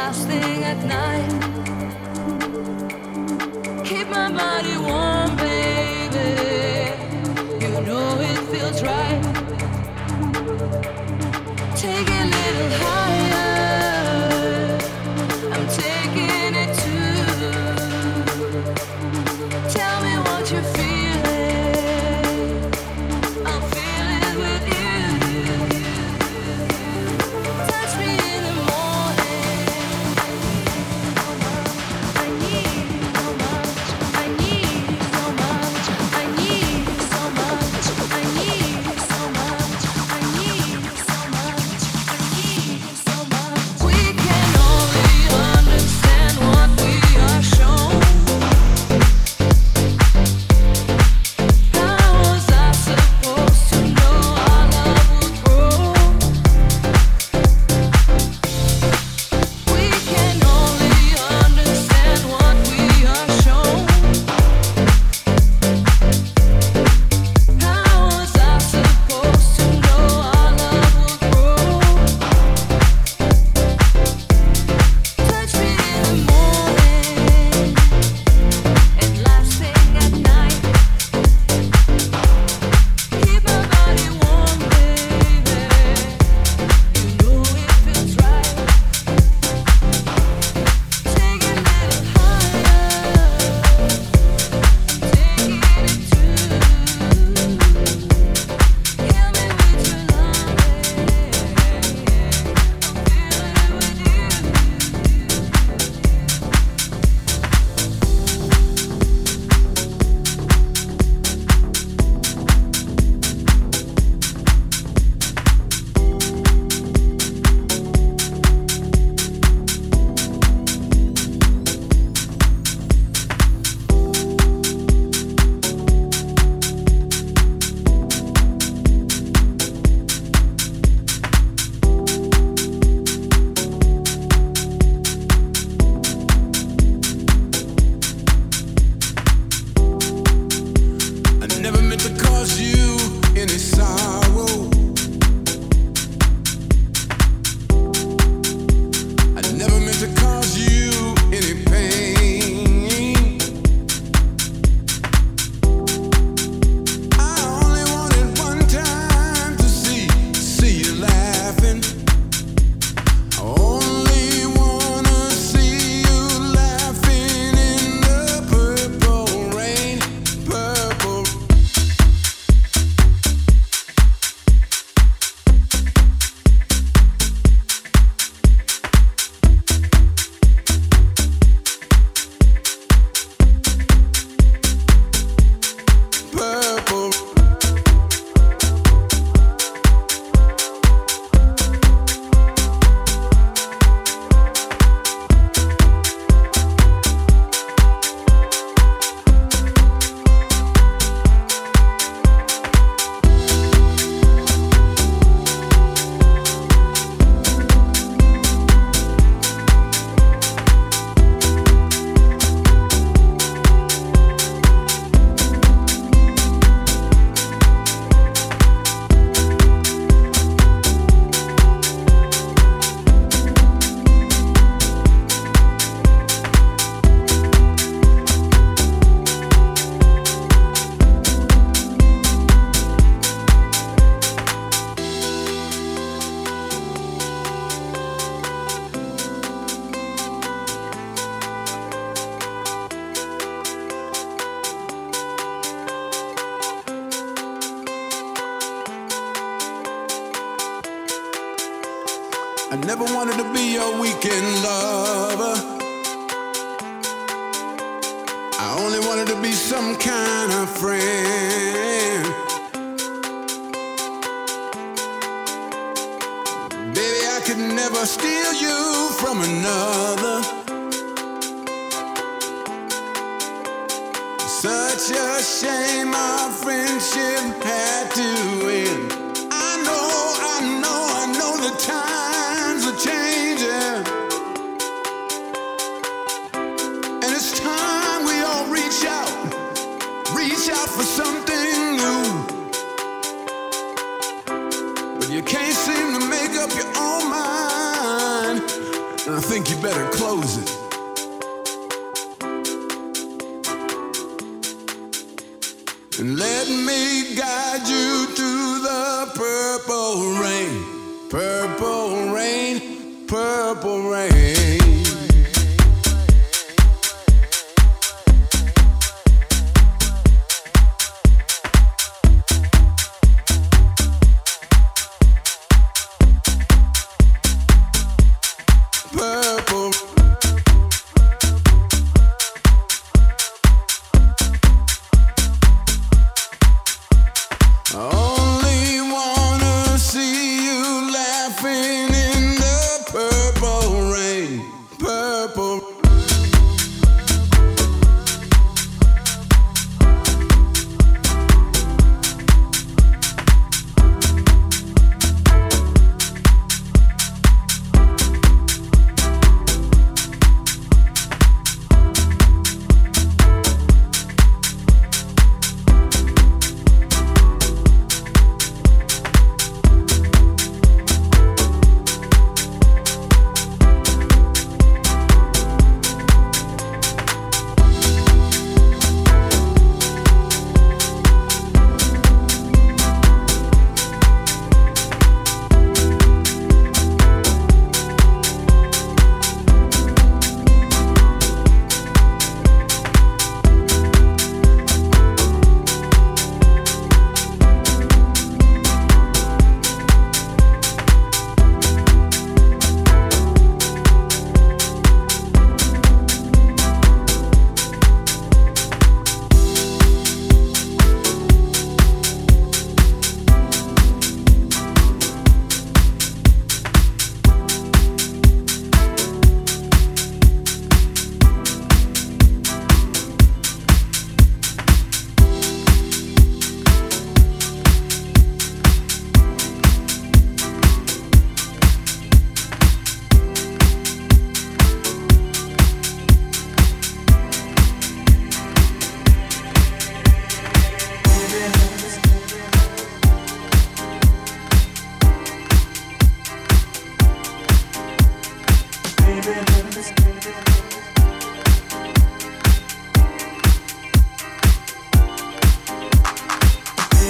last thing at night. Keep my body.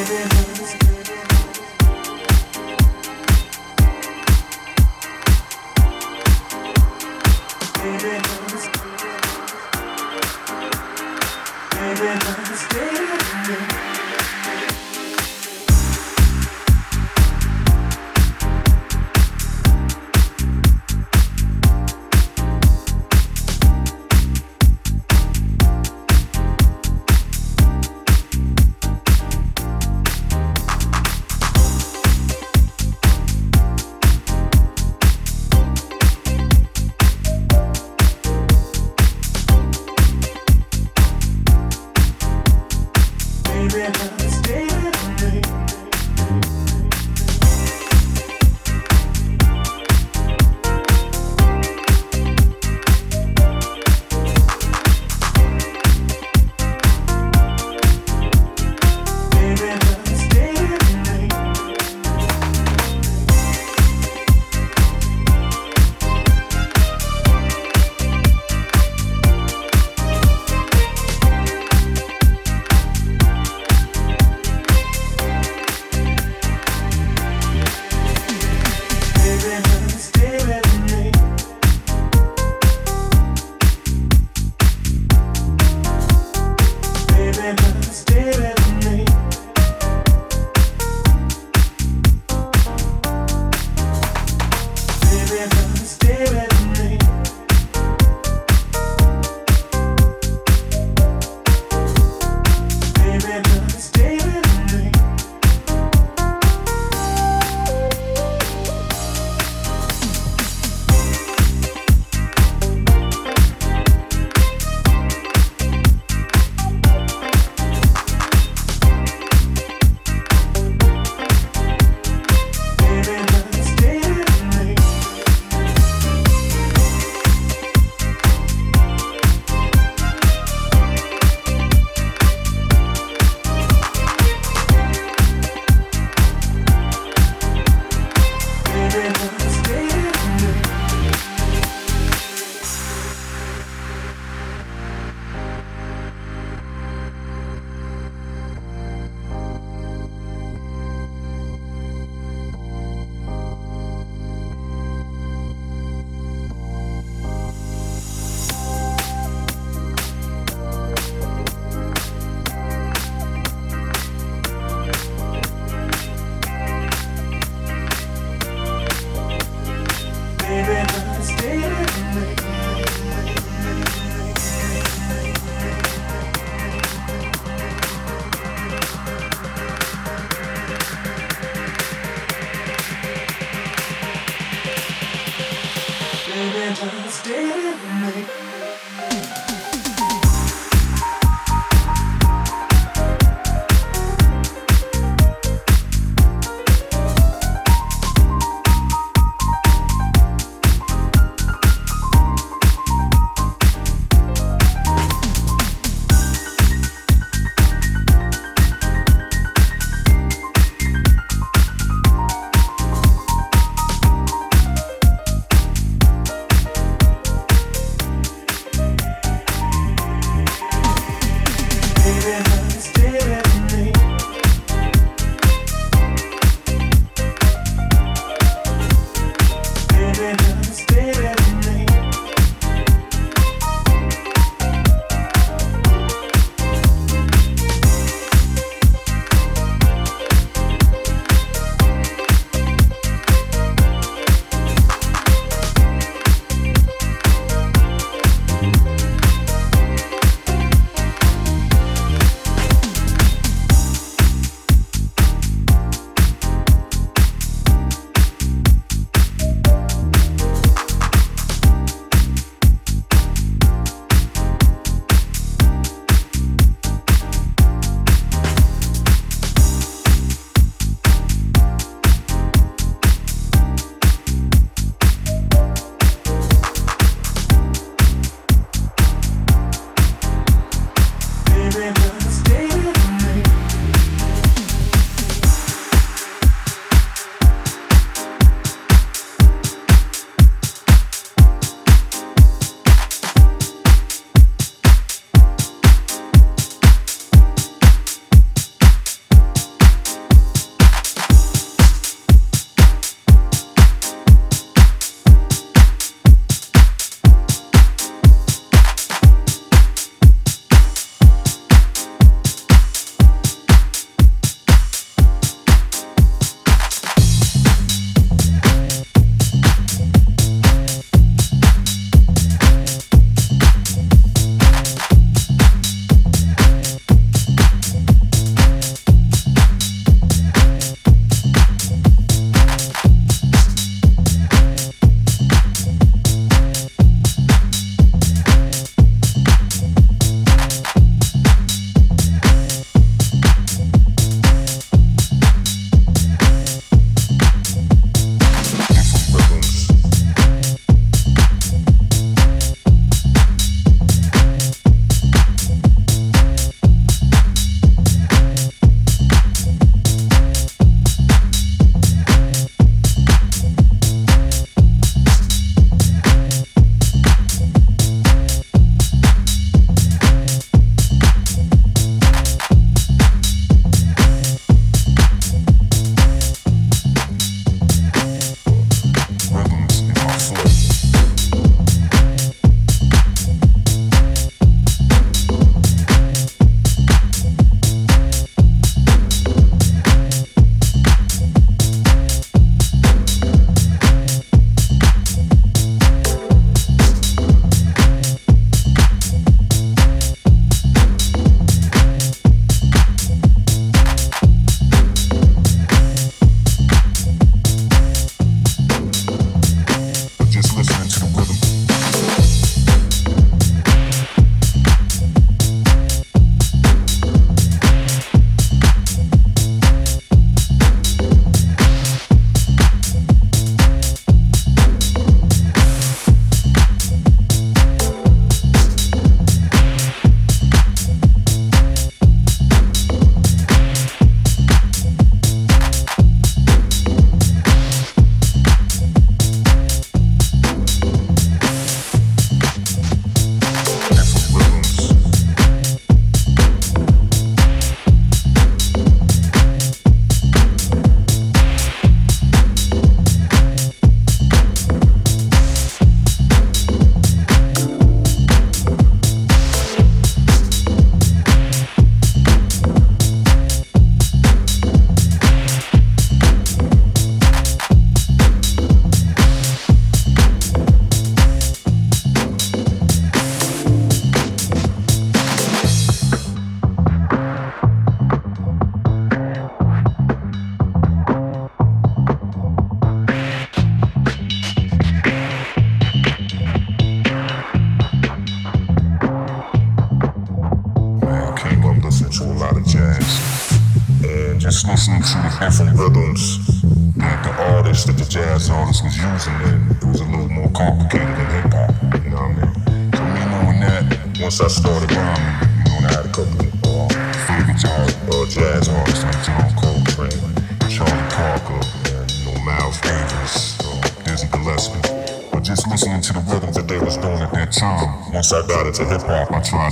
living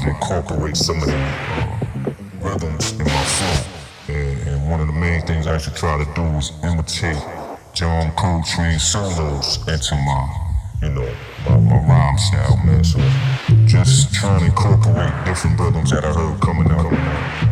incorporate some of them uh, rhythms in my flow. And, and one of the main things I should try to do is imitate John Coltrane solos into my, you know, my, my rhyme style, man. So just trying to incorporate different rhythms that I heard coming out. Coming out.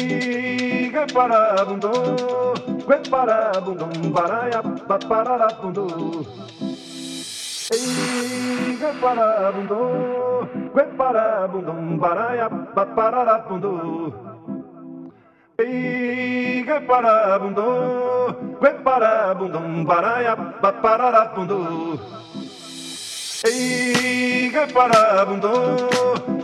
Ei, parabundo, que parabundum, baraia, pararabundo. Ei, que parabundo, que parabundum, baraia, pararabundo. Ei, que parabundo, que parabundum, baraia, pararabundo. Ei, que parabundo.